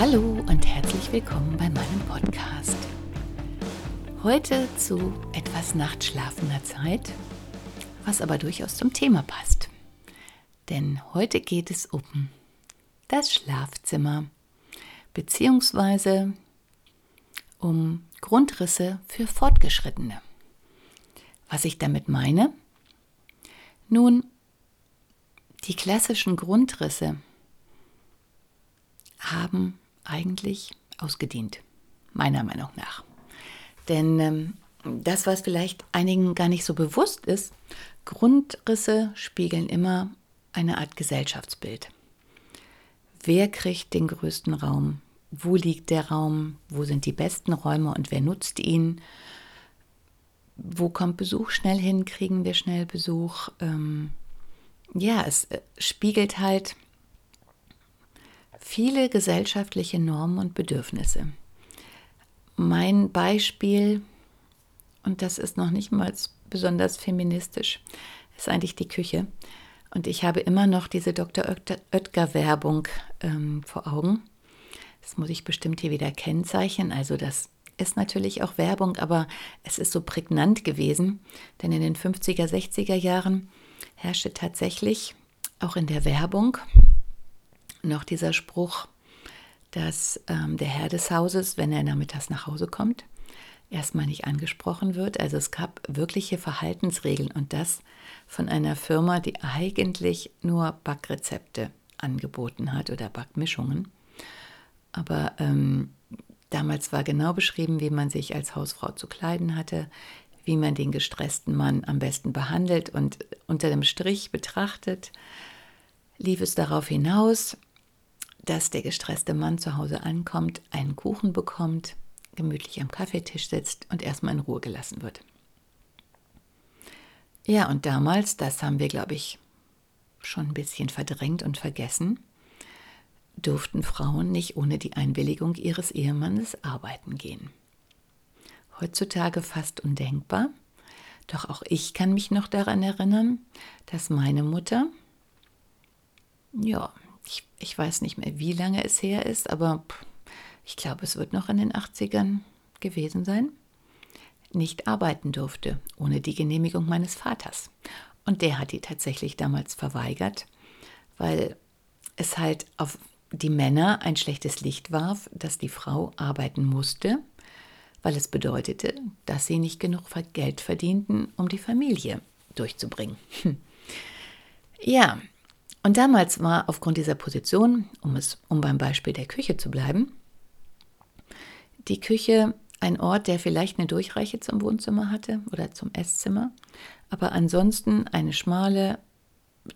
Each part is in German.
Hallo und herzlich willkommen bei meinem Podcast. Heute zu etwas nachtschlafender Zeit, was aber durchaus zum Thema passt. Denn heute geht es um das Schlafzimmer beziehungsweise um Grundrisse für Fortgeschrittene. Was ich damit meine? Nun, die klassischen Grundrisse haben eigentlich ausgedient, meiner Meinung nach. Denn ähm, das, was vielleicht einigen gar nicht so bewusst ist, Grundrisse spiegeln immer eine Art Gesellschaftsbild. Wer kriegt den größten Raum? Wo liegt der Raum? Wo sind die besten Räume und wer nutzt ihn? Wo kommt Besuch schnell hin? Kriegen wir schnell Besuch? Ähm, ja, es äh, spiegelt halt viele gesellschaftliche Normen und Bedürfnisse. Mein Beispiel, und das ist noch nicht mal besonders feministisch, ist eigentlich die Küche. Und ich habe immer noch diese Dr. Oetker-Werbung ähm, vor Augen. Das muss ich bestimmt hier wieder kennzeichnen. Also das ist natürlich auch Werbung, aber es ist so prägnant gewesen, denn in den 50er, 60er Jahren herrschte tatsächlich auch in der Werbung noch dieser Spruch, dass ähm, der Herr des Hauses, wenn er nachmittags nach Hause kommt, erstmal nicht angesprochen wird. Also es gab wirkliche Verhaltensregeln und das von einer Firma, die eigentlich nur Backrezepte angeboten hat oder Backmischungen. Aber ähm, damals war genau beschrieben, wie man sich als Hausfrau zu kleiden hatte, wie man den gestressten Mann am besten behandelt und unter dem Strich betrachtet, lief es darauf hinaus, dass der gestresste Mann zu Hause ankommt, einen Kuchen bekommt, gemütlich am Kaffeetisch sitzt und erstmal in Ruhe gelassen wird. Ja, und damals, das haben wir, glaube ich, schon ein bisschen verdrängt und vergessen, durften Frauen nicht ohne die Einwilligung ihres Ehemannes arbeiten gehen. Heutzutage fast undenkbar, doch auch ich kann mich noch daran erinnern, dass meine Mutter, ja, ich, ich weiß nicht mehr, wie lange es her ist, aber ich glaube, es wird noch in den 80ern gewesen sein, nicht arbeiten durfte ohne die Genehmigung meines Vaters. Und der hat die tatsächlich damals verweigert, weil es halt auf die Männer ein schlechtes Licht warf, dass die Frau arbeiten musste, weil es bedeutete, dass sie nicht genug Geld verdienten, um die Familie durchzubringen. Ja, und damals war aufgrund dieser Position, um, es, um beim Beispiel der Küche zu bleiben, die Küche ein Ort, der vielleicht eine Durchreiche zum Wohnzimmer hatte oder zum Esszimmer, aber ansonsten eine schmale,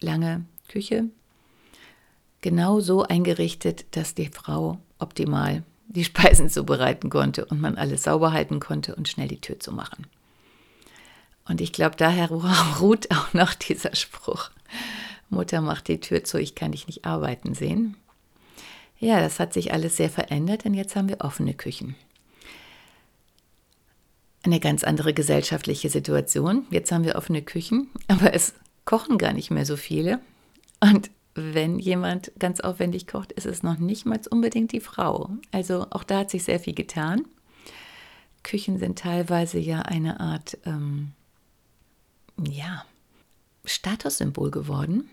lange Küche, genau so eingerichtet, dass die Frau optimal die Speisen zubereiten konnte und man alles sauber halten konnte und schnell die Tür zu machen. Und ich glaube, daher ruht auch noch dieser Spruch. Mutter macht die Tür zu, ich kann dich nicht arbeiten sehen. Ja, das hat sich alles sehr verändert, denn jetzt haben wir offene Küchen. Eine ganz andere gesellschaftliche Situation. Jetzt haben wir offene Küchen, aber es kochen gar nicht mehr so viele. Und wenn jemand ganz aufwendig kocht, ist es noch nicht mal unbedingt die Frau. Also auch da hat sich sehr viel getan. Küchen sind teilweise ja eine Art, ähm, ja, Statussymbol geworden.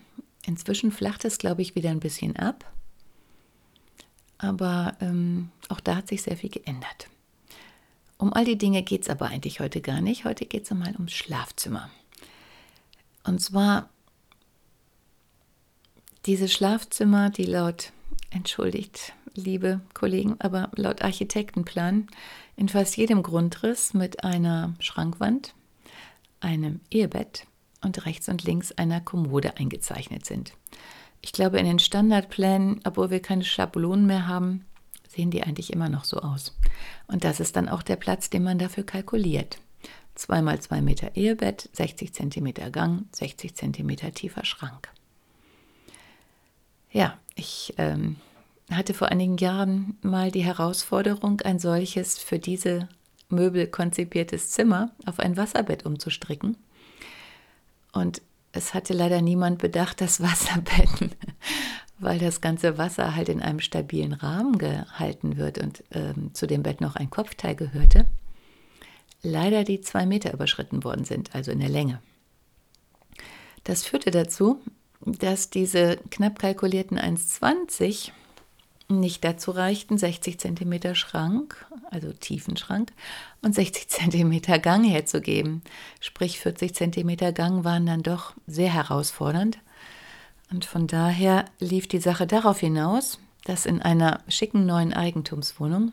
Inzwischen flacht es, glaube ich, wieder ein bisschen ab. Aber ähm, auch da hat sich sehr viel geändert. Um all die Dinge geht es aber eigentlich heute gar nicht. Heute geht es einmal ums Schlafzimmer. Und zwar diese Schlafzimmer, die laut, entschuldigt, liebe Kollegen, aber laut Architektenplan in fast jedem Grundriss mit einer Schrankwand, einem Ehebett und rechts und links einer Kommode eingezeichnet sind. ich glaube, in den Standardplänen, obwohl wir keine Schablonen mehr haben, sehen die eigentlich immer noch so aus. Und das ist dann auch der Platz, den man dafür kalkuliert. 2 mal 2 Meter Ehebett, 60 cm Gang, 60 cm tiefer Schrank. Ja, ich ähm, hatte vor einigen Jahren mal die Herausforderung, ein solches für diese Möbel konzipiertes Zimmer auf ein Wasserbett umzustricken. Und es hatte leider niemand bedacht, das Wasserbett, weil das ganze Wasser halt in einem stabilen Rahmen gehalten wird und ähm, zu dem Bett noch ein Kopfteil gehörte, leider die zwei Meter überschritten worden sind, also in der Länge. Das führte dazu, dass diese knapp kalkulierten 1,20 nicht dazu reichten, 60 cm Schrank, also Tiefenschrank, und 60 cm Gang herzugeben. Sprich 40 cm Gang waren dann doch sehr herausfordernd. Und von daher lief die Sache darauf hinaus, dass in einer schicken neuen Eigentumswohnung,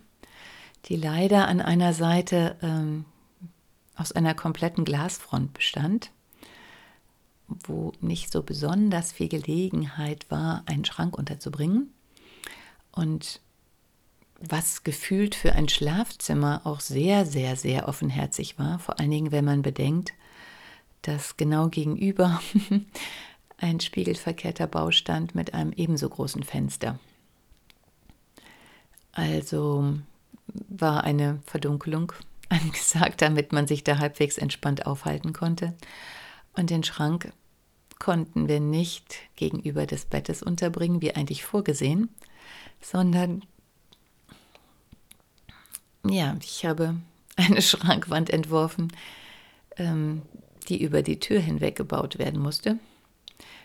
die leider an einer Seite ähm, aus einer kompletten Glasfront bestand, wo nicht so besonders viel Gelegenheit war, einen Schrank unterzubringen, und was gefühlt für ein Schlafzimmer auch sehr, sehr, sehr offenherzig war, vor allen Dingen, wenn man bedenkt, dass genau gegenüber ein spiegelverkehrter Bau stand mit einem ebenso großen Fenster. Also war eine Verdunkelung angesagt, damit man sich da halbwegs entspannt aufhalten konnte. Und den Schrank konnten wir nicht gegenüber des Bettes unterbringen, wie eigentlich vorgesehen, sondern ja, ich habe eine Schrankwand entworfen, ähm, die über die Tür hinweg gebaut werden musste.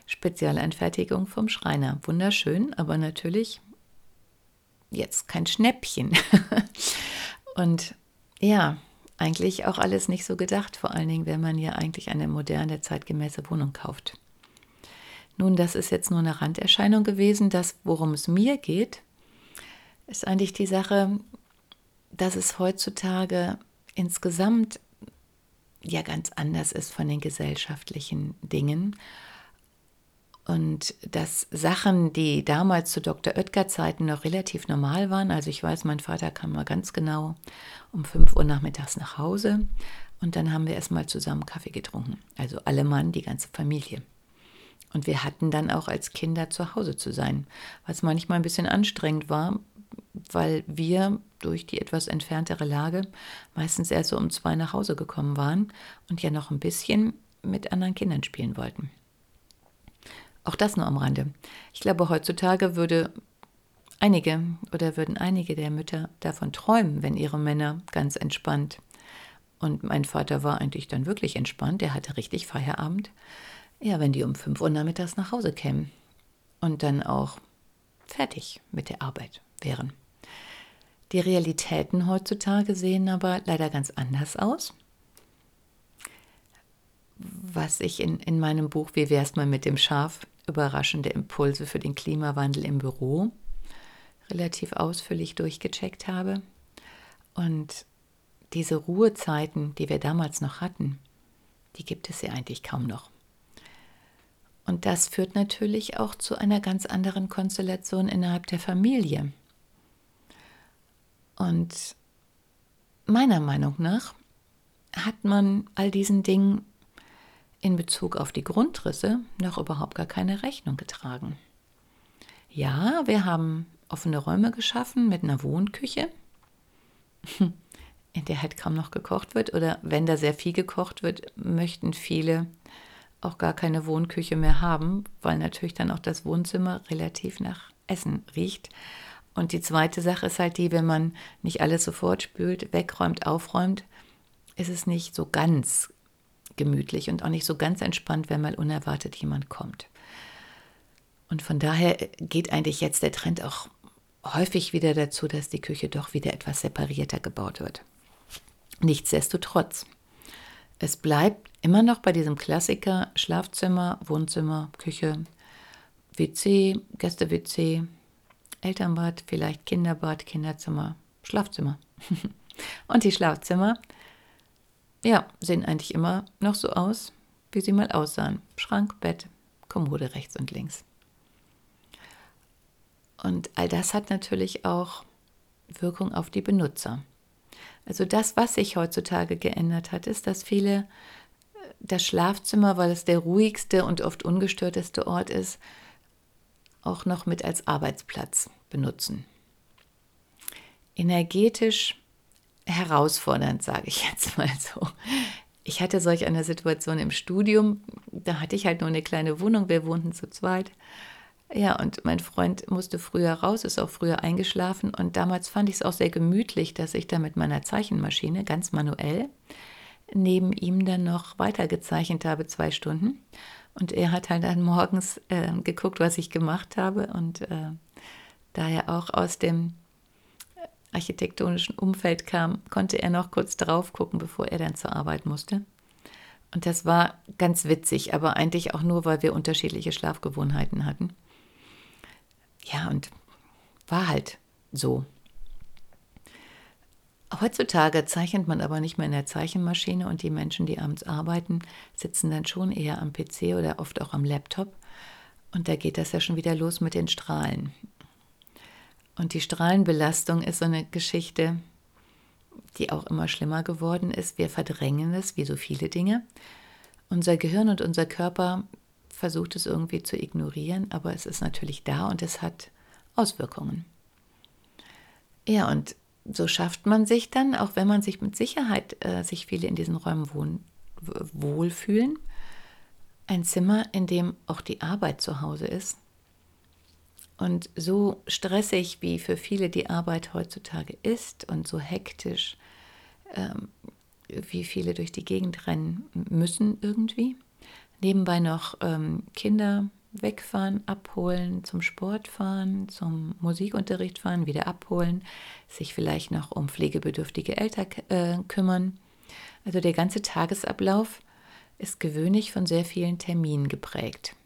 Spezialanfertigung vom Schreiner. Wunderschön, aber natürlich jetzt kein Schnäppchen. Und ja, eigentlich auch alles nicht so gedacht, vor allen Dingen, wenn man ja eigentlich eine moderne, zeitgemäße Wohnung kauft. Nun, das ist jetzt nur eine Randerscheinung gewesen. Das, worum es mir geht, ist eigentlich die Sache, dass es heutzutage insgesamt ja ganz anders ist von den gesellschaftlichen Dingen. Und dass Sachen, die damals zu Dr. Oetker-Zeiten noch relativ normal waren, also ich weiß, mein Vater kam mal ganz genau um 5 Uhr nachmittags nach Hause und dann haben wir erstmal zusammen Kaffee getrunken. Also alle Mann, die ganze Familie. Und wir hatten dann auch als Kinder zu Hause zu sein, was manchmal ein bisschen anstrengend war, weil wir durch die etwas entferntere Lage meistens erst so um zwei nach Hause gekommen waren und ja noch ein bisschen mit anderen Kindern spielen wollten. Auch das nur am Rande. Ich glaube, heutzutage würde einige oder würden einige der Mütter davon träumen, wenn ihre Männer ganz entspannt. Und mein Vater war eigentlich dann wirklich entspannt, der hatte richtig Feierabend. Ja, wenn die um 5 Uhr nachmittags nach Hause kämen und dann auch fertig mit der Arbeit wären. Die Realitäten heutzutage sehen aber leider ganz anders aus. Was ich in, in meinem Buch Wie wär's mal mit dem Schaf? Überraschende Impulse für den Klimawandel im Büro relativ ausführlich durchgecheckt habe. Und diese Ruhezeiten, die wir damals noch hatten, die gibt es ja eigentlich kaum noch. Und das führt natürlich auch zu einer ganz anderen Konstellation innerhalb der Familie. Und meiner Meinung nach hat man all diesen Dingen in Bezug auf die Grundrisse noch überhaupt gar keine Rechnung getragen. Ja, wir haben offene Räume geschaffen mit einer Wohnküche, in der halt kaum noch gekocht wird. Oder wenn da sehr viel gekocht wird, möchten viele auch gar keine Wohnküche mehr haben, weil natürlich dann auch das Wohnzimmer relativ nach Essen riecht. Und die zweite Sache ist halt die, wenn man nicht alles sofort spült, wegräumt, aufräumt, ist es nicht so ganz gemütlich und auch nicht so ganz entspannt, wenn mal unerwartet jemand kommt. Und von daher geht eigentlich jetzt der Trend auch häufig wieder dazu, dass die Küche doch wieder etwas separierter gebaut wird. Nichtsdestotrotz, es bleibt immer noch bei diesem Klassiker Schlafzimmer, Wohnzimmer, Küche, WC, Gäste-WC, Elternbad, vielleicht Kinderbad, Kinderzimmer, Schlafzimmer. Und die Schlafzimmer, ja, sehen eigentlich immer noch so aus, wie sie mal aussahen. Schrank, Bett, Kommode rechts und links. Und all das hat natürlich auch Wirkung auf die Benutzer. Also das, was sich heutzutage geändert hat, ist, dass viele das Schlafzimmer, weil es der ruhigste und oft ungestörteste Ort ist, auch noch mit als Arbeitsplatz benutzen. Energetisch herausfordernd, sage ich jetzt mal so. Ich hatte solch eine Situation im Studium, da hatte ich halt nur eine kleine Wohnung, wir wohnten zu zweit. Ja, und mein Freund musste früher raus, ist auch früher eingeschlafen. Und damals fand ich es auch sehr gemütlich, dass ich da mit meiner Zeichenmaschine ganz manuell neben ihm dann noch weitergezeichnet habe, zwei Stunden. Und er hat halt dann morgens äh, geguckt, was ich gemacht habe. Und äh, da er auch aus dem architektonischen Umfeld kam, konnte er noch kurz drauf gucken, bevor er dann zur Arbeit musste. Und das war ganz witzig, aber eigentlich auch nur, weil wir unterschiedliche Schlafgewohnheiten hatten. Ja, und war halt so. Heutzutage zeichnet man aber nicht mehr in der Zeichenmaschine und die Menschen, die abends arbeiten, sitzen dann schon eher am PC oder oft auch am Laptop. Und da geht das ja schon wieder los mit den Strahlen. Und die Strahlenbelastung ist so eine Geschichte, die auch immer schlimmer geworden ist. Wir verdrängen es, wie so viele Dinge. Unser Gehirn und unser Körper versucht es irgendwie zu ignorieren, aber es ist natürlich da und es hat Auswirkungen. Ja, und so schafft man sich dann, auch wenn man sich mit Sicherheit äh, sich viele in diesen Räumen wohnen, wohlfühlen, ein Zimmer, in dem auch die Arbeit zu Hause ist. Und so stressig, wie für viele die Arbeit heutzutage ist und so hektisch, ähm, wie viele durch die Gegend rennen müssen irgendwie, nebenbei noch ähm, Kinder wegfahren, abholen, zum Sport fahren, zum Musikunterricht fahren, wieder abholen, sich vielleicht noch um pflegebedürftige Eltern äh, kümmern. Also der ganze Tagesablauf ist gewöhnlich von sehr vielen Terminen geprägt.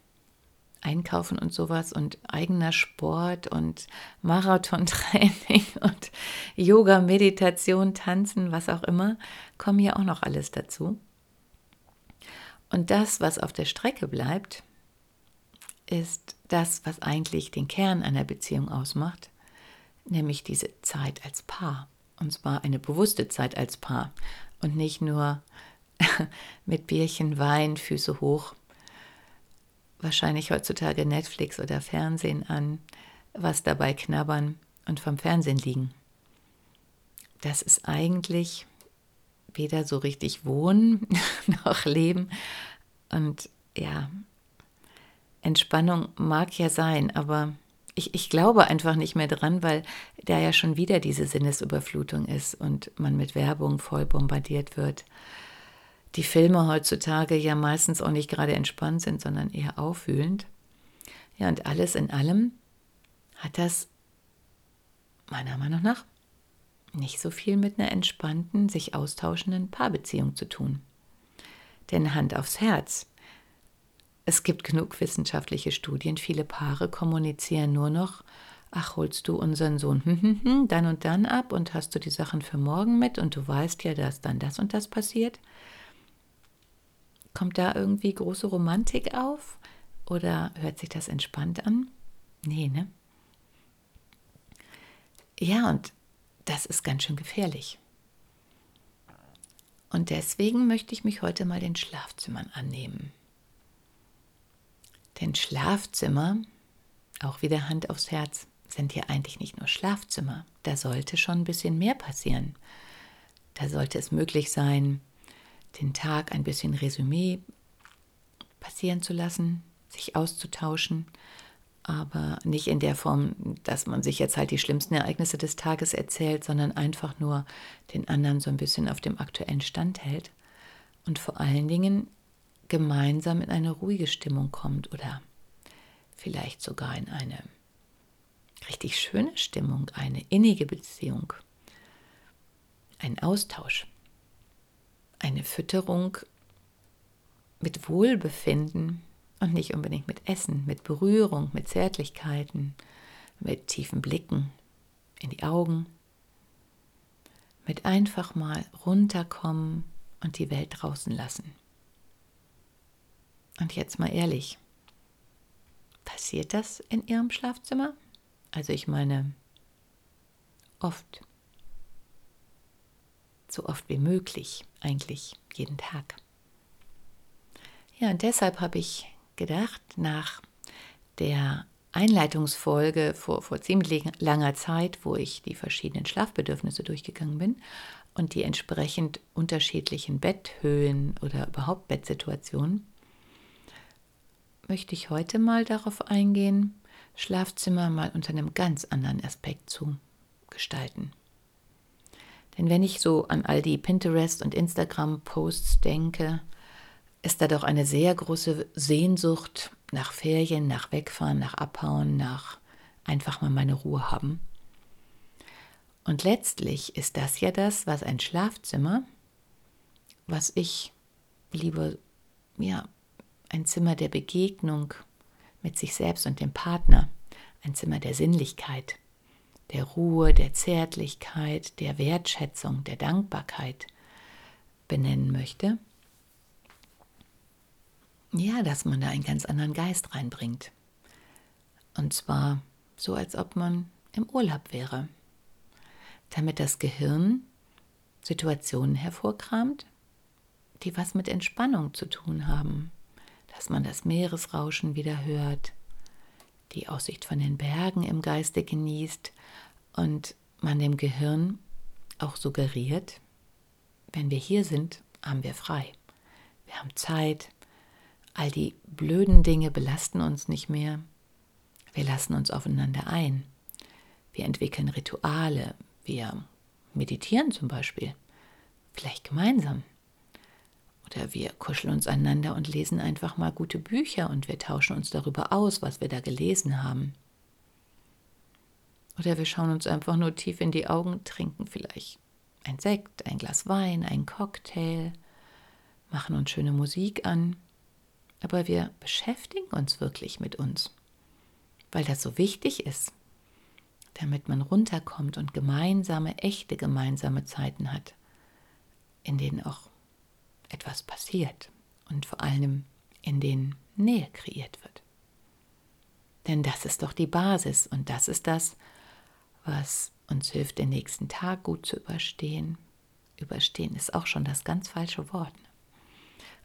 Einkaufen und sowas und eigener Sport und Marathontraining und Yoga, Meditation, Tanzen, was auch immer, kommen ja auch noch alles dazu. Und das, was auf der Strecke bleibt, ist das, was eigentlich den Kern einer Beziehung ausmacht, nämlich diese Zeit als Paar. Und zwar eine bewusste Zeit als Paar und nicht nur mit Bierchen, Wein, Füße hoch, wahrscheinlich heutzutage Netflix oder Fernsehen an, was dabei knabbern und vom Fernsehen liegen. Das ist eigentlich weder so richtig wohnen noch leben. Und ja, Entspannung mag ja sein, aber ich, ich glaube einfach nicht mehr dran, weil da ja schon wieder diese Sinnesüberflutung ist und man mit Werbung voll bombardiert wird. Die Filme heutzutage ja meistens auch nicht gerade entspannt sind, sondern eher aufwühlend. Ja, und alles in allem hat das meiner Meinung nach nicht so viel mit einer entspannten, sich austauschenden Paarbeziehung zu tun. Denn Hand aufs Herz. Es gibt genug wissenschaftliche Studien, viele Paare kommunizieren nur noch, ach, holst du unseren Sohn hm, hm, hm, dann und dann ab und hast du die Sachen für morgen mit und du weißt ja, dass dann das und das passiert. Kommt da irgendwie große Romantik auf oder hört sich das entspannt an? Nee, ne? Ja, und das ist ganz schön gefährlich. Und deswegen möchte ich mich heute mal den Schlafzimmern annehmen. Denn Schlafzimmer, auch wieder Hand aufs Herz, sind ja eigentlich nicht nur Schlafzimmer. Da sollte schon ein bisschen mehr passieren. Da sollte es möglich sein, den Tag ein bisschen Resümee passieren zu lassen, sich auszutauschen aber nicht in der Form, dass man sich jetzt halt die schlimmsten Ereignisse des Tages erzählt, sondern einfach nur den anderen so ein bisschen auf dem aktuellen Stand hält und vor allen Dingen gemeinsam in eine ruhige Stimmung kommt oder vielleicht sogar in eine richtig schöne Stimmung, eine innige Beziehung, ein Austausch, eine Fütterung mit Wohlbefinden, und nicht unbedingt mit Essen, mit Berührung, mit Zärtlichkeiten, mit tiefen Blicken in die Augen, mit einfach mal runterkommen und die Welt draußen lassen. Und jetzt mal ehrlich, passiert das in Ihrem Schlafzimmer? Also ich meine, oft. So oft wie möglich, eigentlich jeden Tag. Ja, und deshalb habe ich gedacht, nach der Einleitungsfolge vor, vor ziemlich langer Zeit, wo ich die verschiedenen Schlafbedürfnisse durchgegangen bin und die entsprechend unterschiedlichen Betthöhen oder überhaupt Bettsituationen, möchte ich heute mal darauf eingehen, Schlafzimmer mal unter einem ganz anderen Aspekt zu gestalten. Denn wenn ich so an all die Pinterest- und Instagram-Posts denke, ist da doch eine sehr große Sehnsucht nach Ferien, nach Wegfahren, nach Abhauen, nach einfach mal meine Ruhe haben. Und letztlich ist das ja das, was ein Schlafzimmer, was ich liebe, ja, ein Zimmer der Begegnung mit sich selbst und dem Partner, ein Zimmer der Sinnlichkeit, der Ruhe, der Zärtlichkeit, der Wertschätzung, der Dankbarkeit benennen möchte. Ja, dass man da einen ganz anderen Geist reinbringt. Und zwar so, als ob man im Urlaub wäre. Damit das Gehirn Situationen hervorkramt, die was mit Entspannung zu tun haben. Dass man das Meeresrauschen wieder hört, die Aussicht von den Bergen im Geiste genießt und man dem Gehirn auch suggeriert, wenn wir hier sind, haben wir frei. Wir haben Zeit, All die blöden Dinge belasten uns nicht mehr. Wir lassen uns aufeinander ein. Wir entwickeln Rituale. Wir meditieren zum Beispiel. Vielleicht gemeinsam. Oder wir kuscheln uns einander und lesen einfach mal gute Bücher und wir tauschen uns darüber aus, was wir da gelesen haben. Oder wir schauen uns einfach nur tief in die Augen, trinken vielleicht ein Sekt, ein Glas Wein, ein Cocktail, machen uns schöne Musik an aber wir beschäftigen uns wirklich mit uns, weil das so wichtig ist, damit man runterkommt und gemeinsame, echte gemeinsame Zeiten hat, in denen auch etwas passiert und vor allem in denen Nähe kreiert wird. Denn das ist doch die Basis und das ist das, was uns hilft, den nächsten Tag gut zu überstehen. Überstehen ist auch schon das ganz falsche Wort.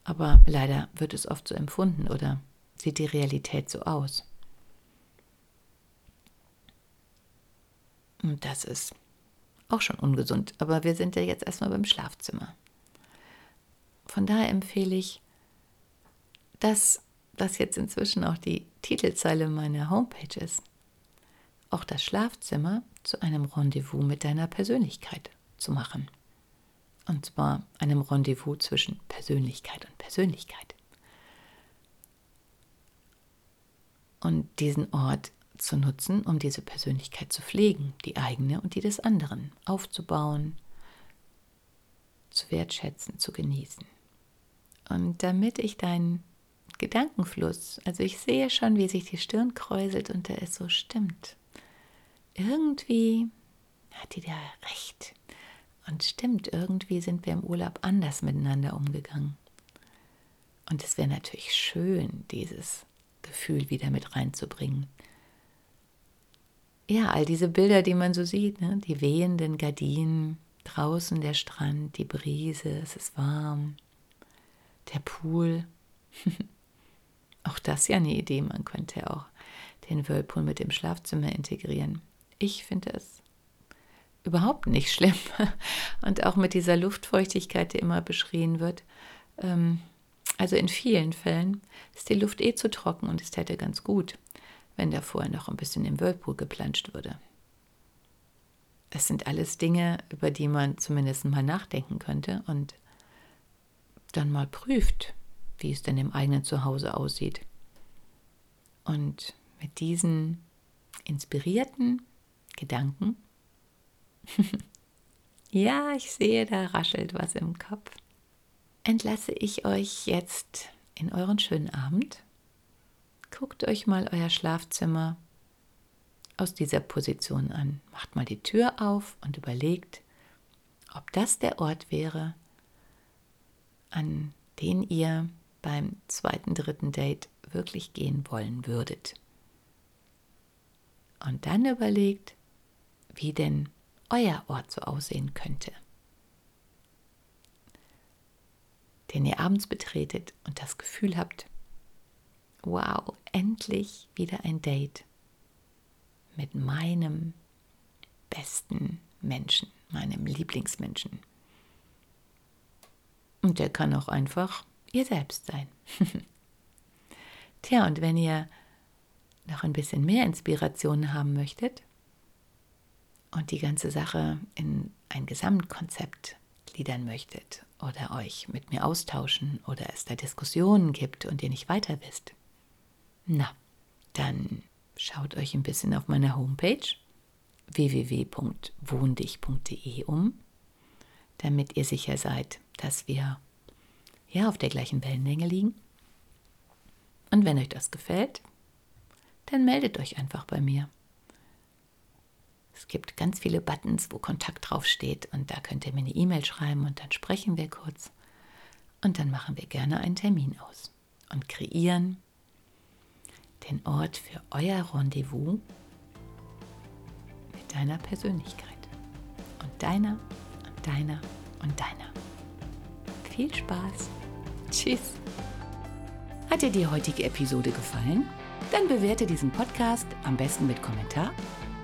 Aber leider wird es oft so empfunden oder sieht die Realität so aus. Und das ist auch schon ungesund. Aber wir sind ja jetzt erstmal beim Schlafzimmer. Von daher empfehle ich, dass das jetzt inzwischen auch die Titelzeile meiner Homepage ist, auch das Schlafzimmer zu einem Rendezvous mit deiner Persönlichkeit zu machen. Und zwar einem Rendezvous zwischen Persönlichkeit und Persönlichkeit. Und diesen Ort zu nutzen, um diese Persönlichkeit zu pflegen, die eigene und die des anderen, aufzubauen, zu wertschätzen, zu genießen. Und damit ich deinen Gedankenfluss, also ich sehe schon, wie sich die Stirn kräuselt und da ist so stimmt. Irgendwie hat die da recht. Und stimmt, irgendwie sind wir im Urlaub anders miteinander umgegangen. Und es wäre natürlich schön, dieses Gefühl wieder mit reinzubringen. Ja, all diese Bilder, die man so sieht, ne? die wehenden Gardinen, draußen der Strand, die Brise, es ist warm, der Pool. auch das ja eine Idee, man könnte auch den Whirlpool mit dem Schlafzimmer integrieren. Ich finde es überhaupt nicht schlimm. Und auch mit dieser Luftfeuchtigkeit, die immer beschrien wird. Ähm, also in vielen Fällen ist die Luft eh zu trocken und es täte ganz gut, wenn da vorher noch ein bisschen im Whirlpool geplanscht würde. Es sind alles Dinge, über die man zumindest mal nachdenken könnte und dann mal prüft, wie es denn im eigenen Zuhause aussieht. Und mit diesen inspirierten Gedanken ja, ich sehe, da raschelt was im Kopf. Entlasse ich euch jetzt in euren schönen Abend. Guckt euch mal euer Schlafzimmer aus dieser Position an. Macht mal die Tür auf und überlegt, ob das der Ort wäre, an den ihr beim zweiten, dritten Date wirklich gehen wollen würdet. Und dann überlegt, wie denn euer Ort so aussehen könnte. Den ihr abends betretet und das Gefühl habt, wow, endlich wieder ein Date mit meinem besten Menschen, meinem Lieblingsmenschen. Und der kann auch einfach ihr selbst sein. Tja, und wenn ihr noch ein bisschen mehr Inspiration haben möchtet und die ganze Sache in ein Gesamtkonzept gliedern möchtet oder euch mit mir austauschen oder es da Diskussionen gibt und ihr nicht weiter wisst, na, dann schaut euch ein bisschen auf meiner Homepage www.wohndich.de um, damit ihr sicher seid, dass wir ja auf der gleichen Wellenlänge liegen. Und wenn euch das gefällt, dann meldet euch einfach bei mir. Es gibt ganz viele Buttons, wo Kontakt draufsteht und da könnt ihr mir eine E-Mail schreiben und dann sprechen wir kurz und dann machen wir gerne einen Termin aus und kreieren den Ort für euer Rendezvous mit deiner Persönlichkeit und deiner und deiner und deiner. Viel Spaß. Tschüss. Hat dir die heutige Episode gefallen? Dann bewerte diesen Podcast am besten mit Kommentar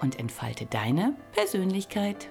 und entfalte deine Persönlichkeit.